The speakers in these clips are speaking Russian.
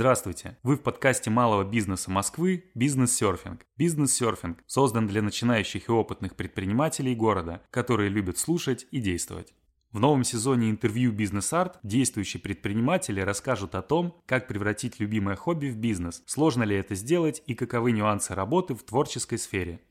Здравствуйте! Вы в подкасте малого бизнеса Москвы «Бизнес-серфинг». «Бизнес-серфинг» создан для начинающих и опытных предпринимателей города, которые любят слушать и действовать. В новом сезоне интервью «Бизнес-арт» действующие предприниматели расскажут о том, как превратить любимое хобби в бизнес, сложно ли это сделать и каковы нюансы работы в творческой сфере.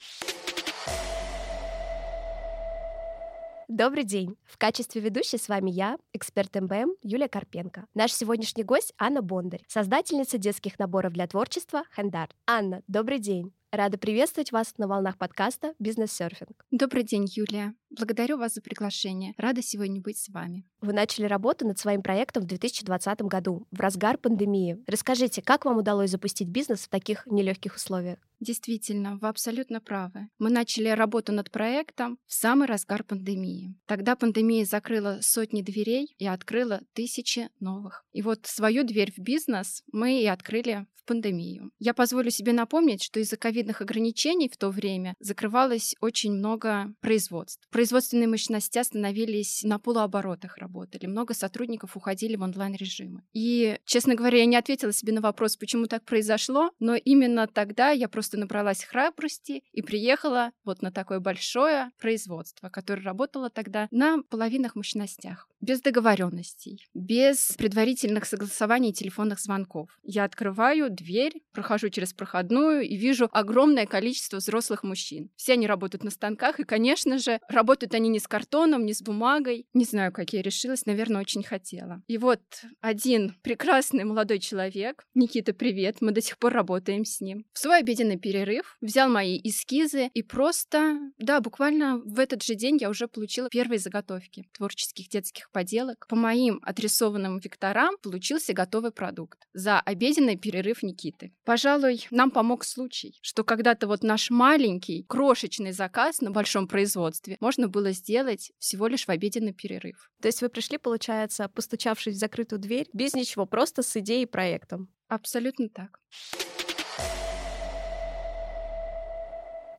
Добрый день! В качестве ведущей с вами я, эксперт МБМ Юлия Карпенко. Наш сегодняшний гость Анна Бондарь, создательница детских наборов для творчества «Хендар». Анна, добрый день! Рада приветствовать вас на волнах подкаста «Бизнес-серфинг». Добрый день, Юлия. Благодарю вас за приглашение. Рада сегодня быть с вами. Вы начали работу над своим проектом в 2020 году, в разгар пандемии. Расскажите, как вам удалось запустить бизнес в таких нелегких условиях? Действительно, вы абсолютно правы. Мы начали работу над проектом в самый разгар пандемии. Тогда пандемия закрыла сотни дверей и открыла тысячи новых. И вот свою дверь в бизнес мы и открыли в пандемию. Я позволю себе напомнить, что из-за ковидных ограничений в то время закрывалось очень много производств. Производственные мощности остановились на полуоборотах работали. Много сотрудников уходили в онлайн-режимы. И, честно говоря, я не ответила себе на вопрос, почему так произошло, но именно тогда я просто набралась храбрости и приехала вот на такое большое производство, которое работало тогда на половинах мощностях, без договоренностей, без предварительных согласований и телефонных звонков. Я открываю дверь, прохожу через проходную и вижу огромное количество взрослых мужчин. Все они работают на станках, и, конечно же, работают они не с картоном, не с бумагой. Не знаю, как я решилась, наверное, очень хотела. И вот один прекрасный молодой человек, Никита, привет, мы до сих пор работаем с ним, в свой обеденный перерыв взял мои эскизы и просто, да, буквально в этот же день я уже получила первые заготовки творческих детских поделок. По моим отрисованным векторам получился готовый продукт за обеденный перерыв Никиты. Пожалуй, нам помог случай, что когда-то вот наш маленький, крошечный заказ на большом производстве можно было сделать всего лишь в обеденный перерыв. То есть вы пришли, получается, постучавшись в закрытую дверь, без ничего, просто с идеей и проектом? Абсолютно так.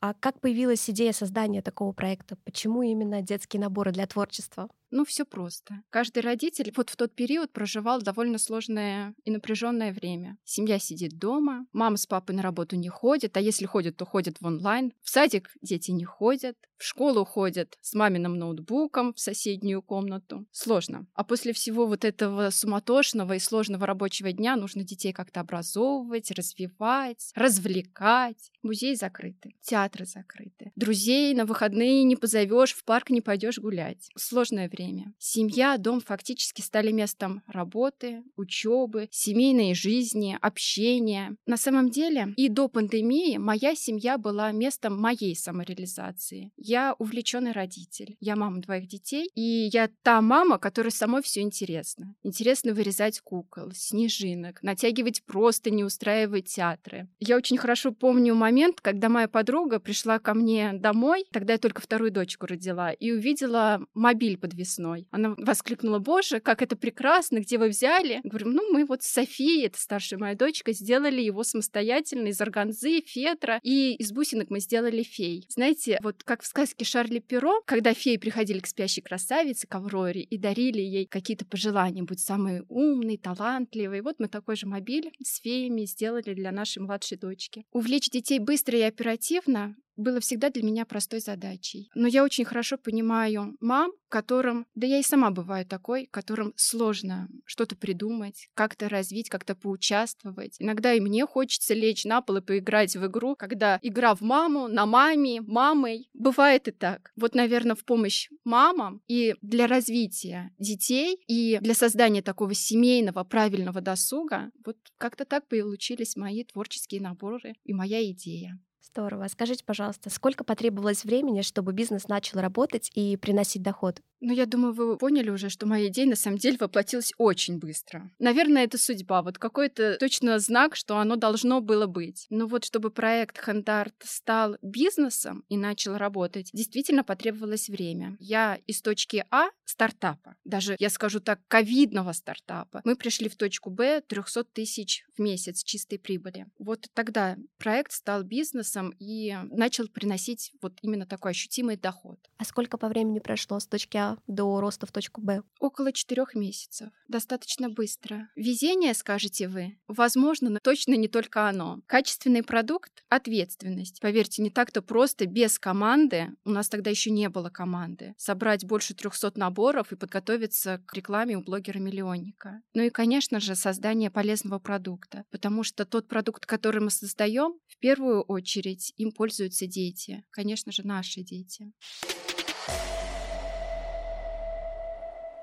А как появилась идея создания такого проекта? Почему именно детские наборы для творчества? Ну, все просто. Каждый родитель вот в тот период проживал довольно сложное и напряженное время. Семья сидит дома, мама с папой на работу не ходят, а если ходят, то ходят в онлайн. В садик дети не ходят, в школу ходят с маминым ноутбуком в соседнюю комнату. Сложно. А после всего вот этого суматошного и сложного рабочего дня нужно детей как-то образовывать, развивать, развлекать. Музеи закрыты, театры закрыты. Друзей на выходные не позовешь, в парк не пойдешь гулять. Сложное время. Семья, дом фактически стали местом работы, учебы, семейной жизни, общения. На самом деле и до пандемии моя семья была местом моей самореализации. Я увлеченный родитель. Я мама двоих детей, и я та мама, которой самой все интересно. Интересно вырезать кукол, снежинок, натягивать просто, не устраивать театры. Я очень хорошо помню момент, когда моя подруга пришла ко мне домой, тогда я только вторую дочку родила, и увидела мобиль подвесной весной. Она воскликнула, боже, как это прекрасно, где вы взяли? Говорю, ну, мы вот с Софией, это старшая моя дочка, сделали его самостоятельно из органзы, фетра, и из бусинок мы сделали фей. Знаете, вот как в сказке Шарли Перо, когда феи приходили к спящей красавице, к Авроре, и дарили ей какие-то пожелания, будь самый умный, талантливый. Вот мы такой же мобиль с феями сделали для нашей младшей дочки. Увлечь детей быстро и оперативно было всегда для меня простой задачей. Но я очень хорошо понимаю мам, которым, да я и сама бываю такой, которым сложно что-то придумать, как-то развить, как-то поучаствовать. Иногда и мне хочется лечь на пол и поиграть в игру, когда игра в маму, на маме, мамой. Бывает и так. Вот, наверное, в помощь мамам и для развития детей, и для создания такого семейного, правильного досуга, вот как-то так получились мои творческие наборы и моя идея. Здорово. Скажите, пожалуйста, сколько потребовалось времени, чтобы бизнес начал работать и приносить доход? Ну, я думаю, вы поняли уже, что моя идея на самом деле воплотилась очень быстро. Наверное, это судьба, вот какой-то точно знак, что оно должно было быть. Но вот чтобы проект Хандарт стал бизнесом и начал работать, действительно потребовалось время. Я из точки А стартапа, даже, я скажу так, ковидного стартапа, мы пришли в точку Б 300 тысяч в месяц чистой прибыли. Вот тогда проект стал бизнесом и начал приносить вот именно такой ощутимый доход. А сколько по времени прошло с точки А А до роста в точку Б? Около четырех месяцев. Достаточно быстро. Везение, скажете вы? Возможно, но точно не только оно. Качественный продукт — ответственность. Поверьте, не так-то просто без команды, у нас тогда еще не было команды, собрать больше 300 наборов и подготовиться к рекламе у блогера-миллионника. Ну и, конечно же, создание полезного продукта, потому что тот продукт, который мы создаем, в первую очередь им пользуются дети. Конечно же, наши дети.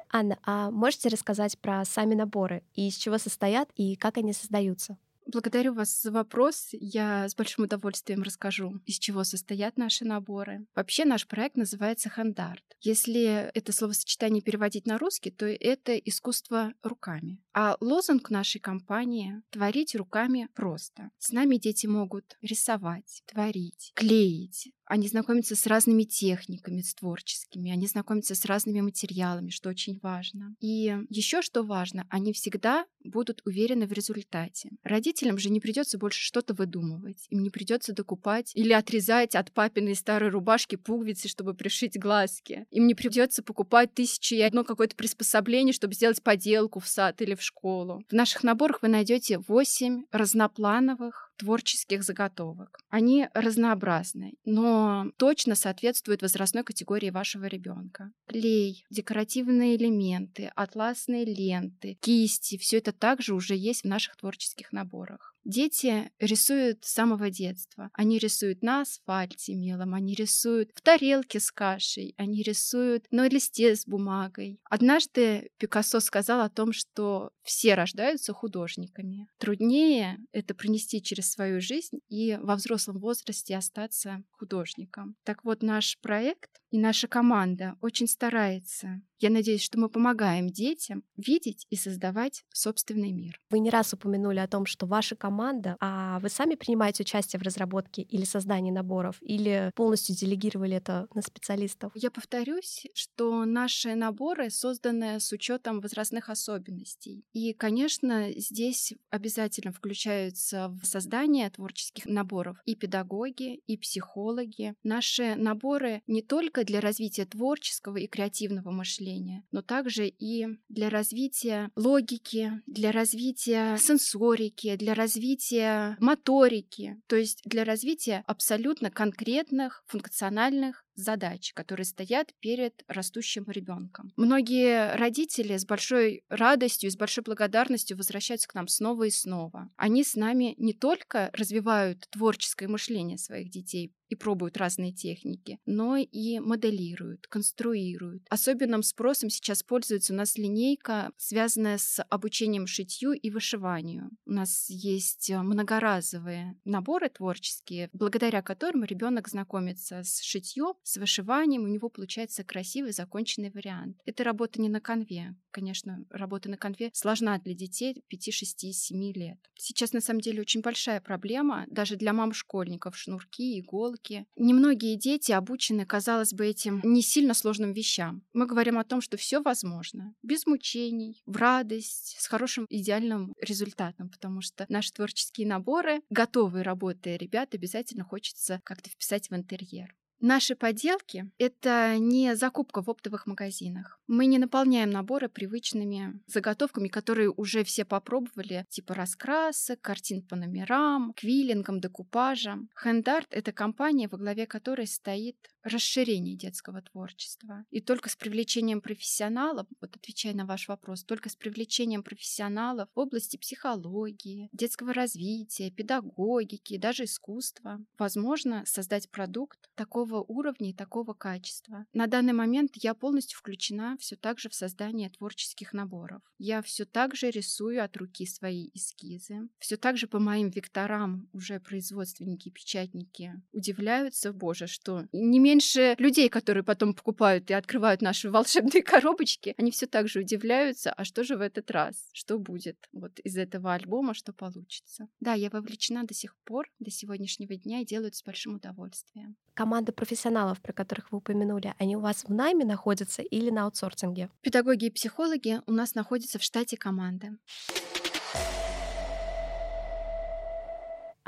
Анна, а можете рассказать про сами наборы и из чего состоят и как они создаются? Благодарю вас за вопрос. Я с большим удовольствием расскажу, из чего состоят наши наборы. Вообще наш проект называется «Хандарт». Если это словосочетание переводить на русский, то это искусство руками. А лозунг нашей компании — «Творить руками просто». С нами дети могут рисовать, творить, клеить, они знакомятся с разными техниками, с творческими, они знакомятся с разными материалами, что очень важно. И еще что важно, они всегда будут уверены в результате. Родителям же не придется больше что-то выдумывать, им не придется докупать или отрезать от папиной старой рубашки пуговицы, чтобы пришить глазки. Им не придется покупать тысячи и одно какое-то приспособление, чтобы сделать поделку в сад или в школу. В наших наборах вы найдете 8 разноплановых творческих заготовок. Они разнообразны, но точно соответствуют возрастной категории вашего ребенка. Клей, декоративные элементы, атласные ленты, кисти, все это также уже есть в наших творческих наборах. Дети рисуют с самого детства. Они рисуют на асфальте мелом, они рисуют в тарелке с кашей, они рисуют на листе с бумагой. Однажды Пикассо сказал о том, что все рождаются художниками. Труднее это принести через свою жизнь и во взрослом возрасте остаться художником. Так вот, наш проект и наша команда очень старается я надеюсь, что мы помогаем детям видеть и создавать собственный мир. Вы не раз упомянули о том, что ваша команда, а вы сами принимаете участие в разработке или создании наборов, или полностью делегировали это на специалистов? Я повторюсь, что наши наборы созданы с учетом возрастных особенностей. И, конечно, здесь обязательно включаются в создание творческих наборов и педагоги, и психологи. Наши наборы не только для развития творческого и креативного мышления, мышления, но также и для развития логики, для развития сенсорики, для развития моторики, то есть для развития абсолютно конкретных функциональных задач, которые стоят перед растущим ребенком. Многие родители с большой радостью с большой благодарностью возвращаются к нам снова и снова. Они с нами не только развивают творческое мышление своих детей, и пробуют разные техники, но и моделируют, конструируют. Особенным спросом сейчас пользуется у нас линейка, связанная с обучением шитью и вышиванию. У нас есть многоразовые наборы творческие, благодаря которым ребенок знакомится с шитьем, с вышиванием, у него получается красивый законченный вариант. Это работа не на конве. Конечно, работа на конве сложна для детей 5, 6, 7 лет. Сейчас, на самом деле, очень большая проблема даже для мам-школьников. Шнурки, иголки. Немногие дети обучены, казалось бы, этим не сильно сложным вещам. Мы говорим о том, что все возможно. Без мучений, в радость, с хорошим идеальным результатом, потому что наши творческие наборы, готовые работы ребят обязательно хочется как-то вписать в интерьер. Наши поделки — это не закупка в оптовых магазинах. Мы не наполняем наборы привычными заготовками, которые уже все попробовали, типа раскрасок, картин по номерам, квиллингом, декупажем. Хендарт — это компания, во главе которой стоит расширение детского творчества. И только с привлечением профессионалов, вот отвечая на ваш вопрос, только с привлечением профессионалов в области психологии, детского развития, педагогики, даже искусства, возможно создать продукт такого уровня и такого качества. На данный момент я полностью включена все так же в создание творческих наборов. Я все так же рисую от руки свои эскизы. Все так же по моим векторам уже производственники, печатники удивляются, боже, что не менее меньше людей, которые потом покупают и открывают наши волшебные коробочки, они все так же удивляются, а что же в этот раз? Что будет вот из этого альбома, что получится? Да, я вовлечена до сих пор, до сегодняшнего дня и делаю это с большим удовольствием. Команда профессионалов, про которых вы упомянули, они у вас в найме находятся или на аутсорсинге? Педагоги и психологи у нас находятся в штате команды.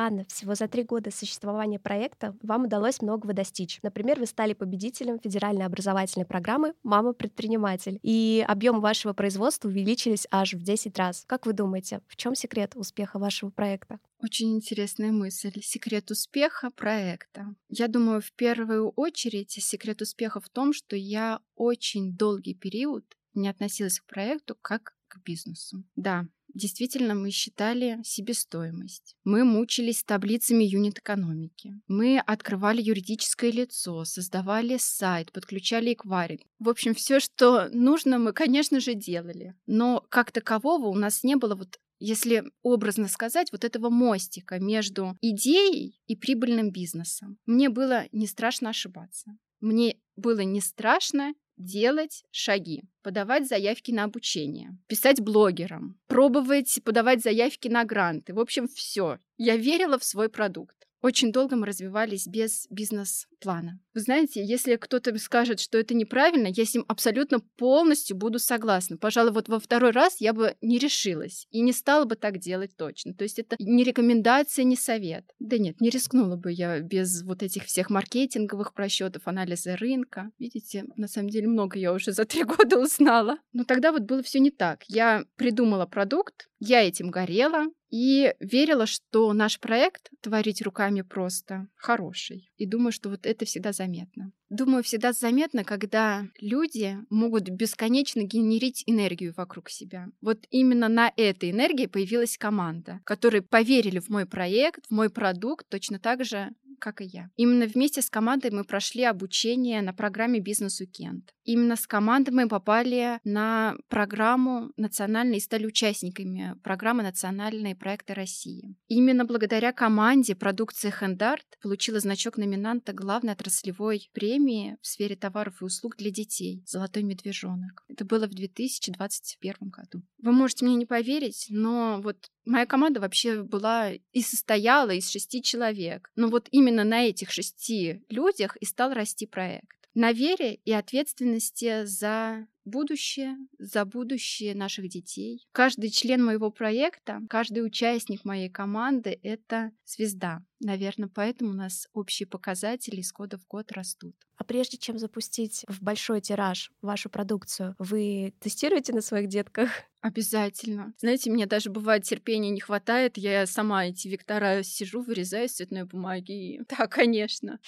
Анна, всего за три года существования проекта вам удалось многого достичь. Например, вы стали победителем федеральной образовательной программы «Мама-предприниматель», и объем вашего производства увеличились аж в 10 раз. Как вы думаете, в чем секрет успеха вашего проекта? Очень интересная мысль. Секрет успеха проекта. Я думаю, в первую очередь секрет успеха в том, что я очень долгий период не относилась к проекту как к бизнесу. Да, Действительно, мы считали себестоимость. Мы мучились с таблицами юнит-экономики. Мы открывали юридическое лицо, создавали сайт, подключали эквайринг. В общем, все, что нужно, мы, конечно же, делали. Но как такового у нас не было вот если образно сказать, вот этого мостика между идеей и прибыльным бизнесом. Мне было не страшно ошибаться. Мне было не страшно делать шаги, подавать заявки на обучение, писать блогерам, пробовать подавать заявки на гранты. В общем, все. Я верила в свой продукт. Очень долго мы развивались без бизнес-плана. Вы знаете, если кто-то скажет, что это неправильно, я с ним абсолютно полностью буду согласна. Пожалуй, вот во второй раз я бы не решилась и не стала бы так делать точно. То есть это не рекомендация, не совет. Да нет, не рискнула бы я без вот этих всех маркетинговых просчетов, анализа рынка. Видите, на самом деле много я уже за три года узнала. Но тогда вот было все не так. Я придумала продукт, я этим горела, и верила, что наш проект «Творить руками просто» хороший. И думаю, что вот это всегда заметно. Думаю, всегда заметно, когда люди могут бесконечно генерить энергию вокруг себя. Вот именно на этой энергии появилась команда, которые поверили в мой проект, в мой продукт точно так же, как и я. Именно вместе с командой мы прошли обучение на программе «Бизнес Уикенд». Именно с командой мы попали на программу национальной и стали участниками программы «Национальные проекты России». Именно благодаря команде продукция «Хендарт» получила значок номинанта главной отраслевой премии в сфере товаров и услуг для детей «Золотой медвежонок». Это было в 2021 году. Вы можете мне не поверить, но вот моя команда вообще была и состояла из шести человек. Но вот именно на этих шести людях и стал расти проект на вере и ответственности за будущее, за будущее наших детей. Каждый член моего проекта, каждый участник моей команды — это звезда. Наверное, поэтому у нас общие показатели из года в год растут. А прежде чем запустить в большой тираж вашу продукцию, вы тестируете на своих детках? Обязательно. Знаете, мне даже бывает терпения не хватает. Я сама эти вектора сижу, вырезаю с цветной бумаги. Да, конечно.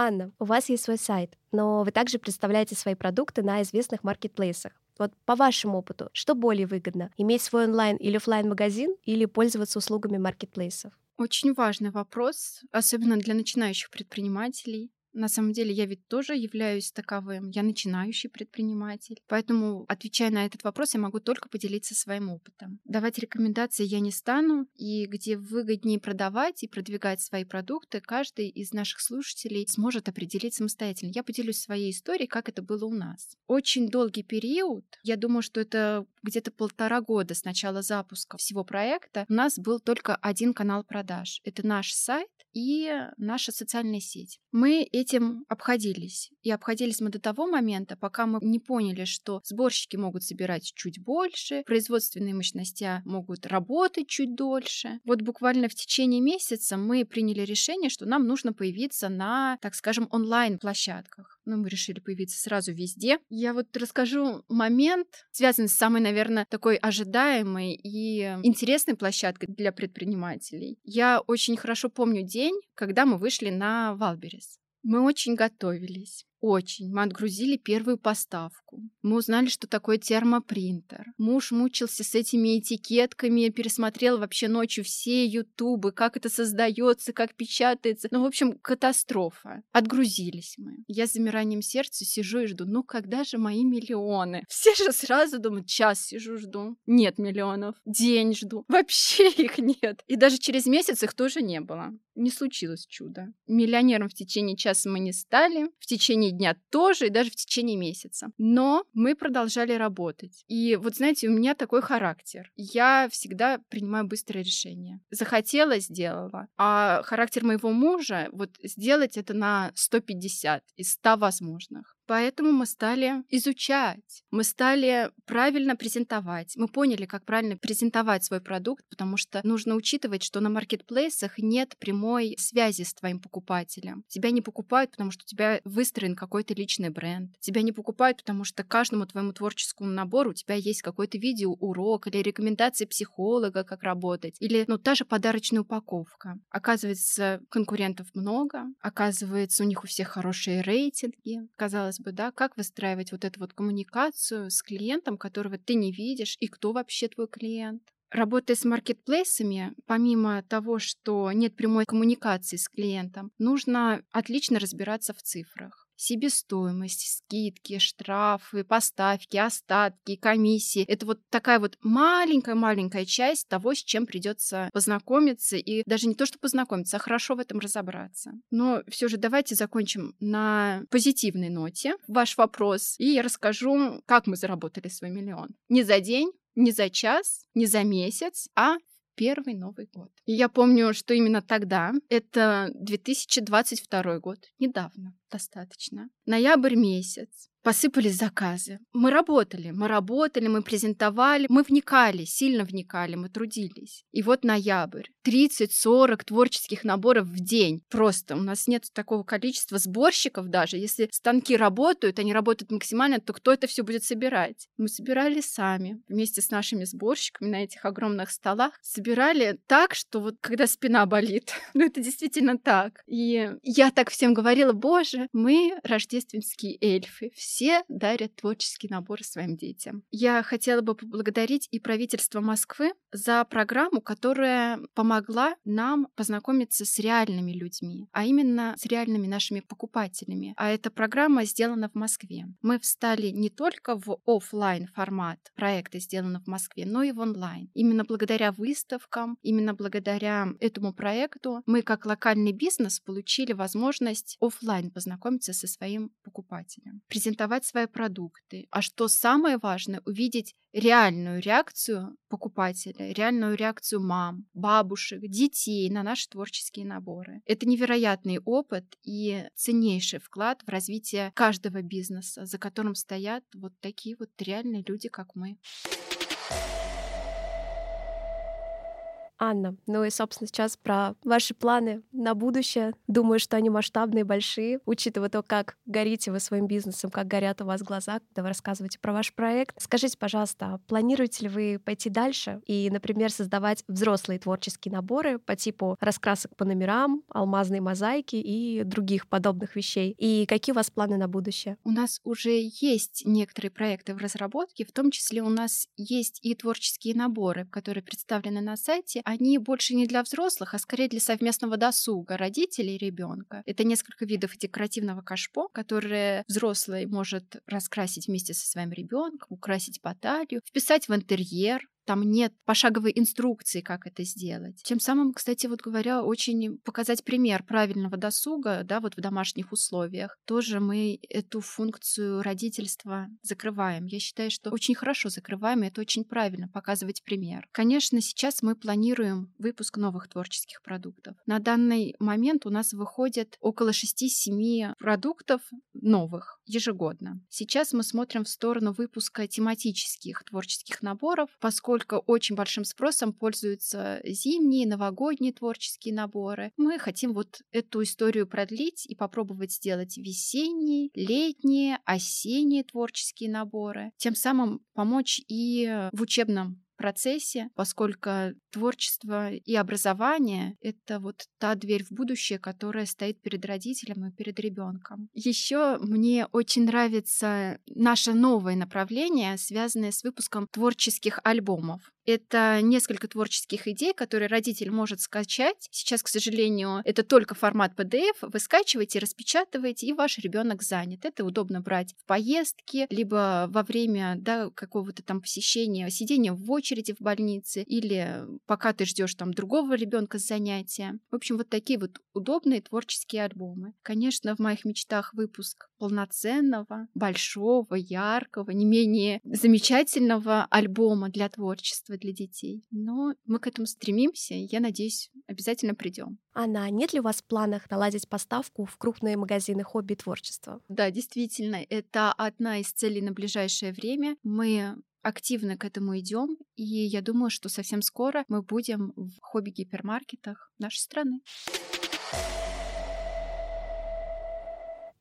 Анна, у вас есть свой сайт, но вы также представляете свои продукты на известных маркетплейсах. Вот по вашему опыту, что более выгодно? Иметь свой онлайн или офлайн магазин или пользоваться услугами маркетплейсов? Очень важный вопрос, особенно для начинающих предпринимателей. На самом деле я ведь тоже являюсь таковым. Я начинающий предприниматель. Поэтому, отвечая на этот вопрос, я могу только поделиться своим опытом. Давать рекомендации я не стану. И где выгоднее продавать и продвигать свои продукты, каждый из наших слушателей сможет определить самостоятельно. Я поделюсь своей историей, как это было у нас. Очень долгий период, я думаю, что это где-то полтора года с начала запуска всего проекта, у нас был только один канал продаж. Это наш сайт и наша социальная сеть. Мы этим обходились. И обходились мы до того момента, пока мы не поняли, что сборщики могут собирать чуть больше, производственные мощности могут работать чуть дольше. Вот буквально в течение месяца мы приняли решение, что нам нужно появиться на, так скажем, онлайн-площадках. Ну, мы решили появиться сразу везде. Я вот расскажу момент, связанный с самой, наверное, такой ожидаемой и интересной площадкой для предпринимателей. Я очень хорошо помню день, когда мы вышли на Wildberries. Мы очень готовились. Очень. Мы отгрузили первую поставку. Мы узнали, что такое термопринтер. Муж мучился с этими этикетками, пересмотрел вообще ночью все ютубы, как это создается, как печатается. Ну, в общем, катастрофа. Отгрузились мы. Я с замиранием сердца сижу и жду, ну когда же мои миллионы? Все же сразу думают, час сижу, жду. Нет миллионов. День жду. Вообще их нет. И даже через месяц их тоже не было. Не случилось чудо. Миллионером в течение часа мы не стали. В течение течение дня тоже, и даже в течение месяца. Но мы продолжали работать. И вот знаете, у меня такой характер. Я всегда принимаю быстрое решение. Захотела, сделала. А характер моего мужа, вот сделать это на 150 из 100 возможных. Поэтому мы стали изучать, мы стали правильно презентовать. Мы поняли, как правильно презентовать свой продукт, потому что нужно учитывать, что на маркетплейсах нет прямой связи с твоим покупателем. Тебя не покупают, потому что у тебя выстроен какой-то личный бренд. Тебя не покупают, потому что каждому твоему творческому набору у тебя есть какой-то видеоурок или рекомендации психолога, как работать, или ну та же подарочная упаковка. Оказывается, конкурентов много, оказывается, у них у всех хорошие рейтинги. Казалось бы, да, как выстраивать вот эту вот коммуникацию с клиентом, которого ты не видишь, и кто вообще твой клиент? Работая с маркетплейсами, помимо того, что нет прямой коммуникации с клиентом, нужно отлично разбираться в цифрах себестоимость, скидки, штрафы, поставки, остатки, комиссии. Это вот такая вот маленькая-маленькая часть того, с чем придется познакомиться и даже не то, что познакомиться, а хорошо в этом разобраться. Но все же давайте закончим на позитивной ноте ваш вопрос, и я расскажу, как мы заработали свой миллион. Не за день, не за час, не за месяц, а первый Новый год. И я помню, что именно тогда, это 2022 год, недавно достаточно, ноябрь месяц, посыпались заказы. Мы работали, мы работали, мы презентовали, мы вникали, сильно вникали, мы трудились. И вот ноябрь. 30-40 творческих наборов в день. Просто у нас нет такого количества сборщиков даже. Если станки работают, они работают максимально, то кто это все будет собирать? Мы собирали сами вместе с нашими сборщиками на этих огромных столах. Собирали так, что вот когда спина болит, ну это действительно так. И я так всем говорила, боже, мы рождественские эльфы, все дарят творческий набор своим детям. Я хотела бы поблагодарить и правительство Москвы за программу, которая помогла нам познакомиться с реальными людьми, а именно с реальными нашими покупателями. А эта программа сделана в Москве. Мы встали не только в офлайн формат проекта сделано в Москве, но и в онлайн. Именно благодаря выставкам, именно благодаря этому проекту мы как локальный бизнес получили возможность офлайн познакомиться со своим покупателем презентовать свои продукты. А что самое важное, увидеть реальную реакцию покупателя, реальную реакцию мам, бабушек, детей на наши творческие наборы. Это невероятный опыт и ценнейший вклад в развитие каждого бизнеса, за которым стоят вот такие вот реальные люди, как мы. Анна, ну и, собственно, сейчас про ваши планы на будущее. Думаю, что они масштабные, большие, учитывая то, как горите вы своим бизнесом, как горят у вас глаза, когда вы рассказываете про ваш проект. Скажите, пожалуйста, планируете ли вы пойти дальше и, например, создавать взрослые творческие наборы по типу раскрасок по номерам, алмазной мозаики и других подобных вещей? И какие у вас планы на будущее? У нас уже есть некоторые проекты в разработке, в том числе у нас есть и творческие наборы, которые представлены на сайте, они больше не для взрослых, а скорее для совместного досуга родителей и ребенка. Это несколько видов декоративного кашпо, которые взрослый может раскрасить вместе со своим ребенком, украсить по вписать в интерьер, там нет пошаговой инструкции, как это сделать. Тем самым, кстати, вот говоря, очень показать пример правильного досуга, да, вот в домашних условиях. Тоже мы эту функцию родительства закрываем. Я считаю, что очень хорошо закрываем, и это очень правильно, показывать пример. Конечно, сейчас мы планируем выпуск новых творческих продуктов. На данный момент у нас выходит около 6-7 продуктов новых ежегодно. Сейчас мы смотрим в сторону выпуска тематических творческих наборов, поскольку поскольку очень большим спросом пользуются зимние, новогодние творческие наборы. Мы хотим вот эту историю продлить и попробовать сделать весенние, летние, осенние творческие наборы. Тем самым помочь и в учебном процессе, поскольку творчество и образование — это вот та дверь в будущее, которая стоит перед родителем и перед ребенком. Еще мне очень нравится наше новое направление, связанное с выпуском творческих альбомов. Это несколько творческих идей, которые родитель может скачать. Сейчас, к сожалению, это только формат PDF. Вы скачиваете, распечатываете, и ваш ребенок занят. Это удобно брать в поездке, либо во время да, какого-то там посещения, сидения в очереди в больнице, или пока ты ждешь там другого ребенка с занятия. В общем, вот такие вот удобные творческие альбомы. Конечно, в моих мечтах выпуск полноценного, большого, яркого, не менее замечательного альбома для творчества для детей. Но мы к этому стремимся, и я надеюсь, обязательно придем. Анна, нет ли у вас в планах наладить поставку в крупные магазины хобби и творчества? Да, действительно, это одна из целей на ближайшее время. Мы активно к этому идем, и я думаю, что совсем скоро мы будем в хобби-гипермаркетах нашей страны.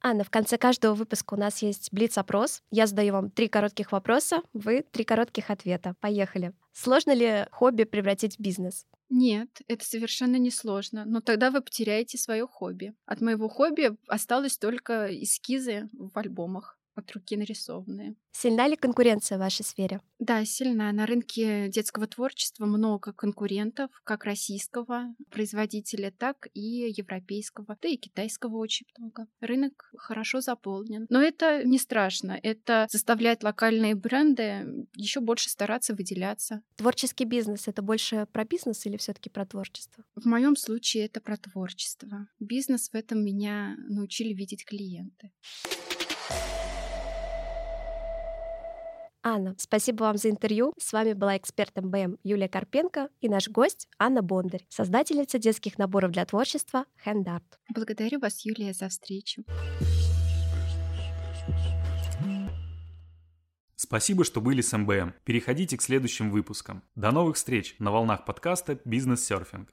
Анна, в конце каждого выпуска у нас есть блиц-опрос. Я задаю вам три коротких вопроса, вы три коротких ответа. Поехали. Сложно ли хобби превратить в бизнес? Нет, это совершенно не сложно, но тогда вы потеряете свое хобби. От моего хобби осталось только эскизы в альбомах от руки нарисованные. Сильна ли конкуренция в вашей сфере? Да, сильна. На рынке детского творчества много конкурентов, как российского производителя, так и европейского, да и китайского очень много. Рынок хорошо заполнен. Но это не страшно. Это заставляет локальные бренды еще больше стараться выделяться. Творческий бизнес — это больше про бизнес или все таки про творчество? В моем случае это про творчество. Бизнес в этом меня научили видеть клиенты. Анна, спасибо вам за интервью. С вами была эксперт МБМ Юлия Карпенко и наш гость Анна Бондарь, создательница детских наборов для творчества Hand Благодарю вас, Юлия, за встречу. Спасибо, что были с МБМ. Переходите к следующим выпускам. До новых встреч на волнах подкаста «Бизнес-серфинг».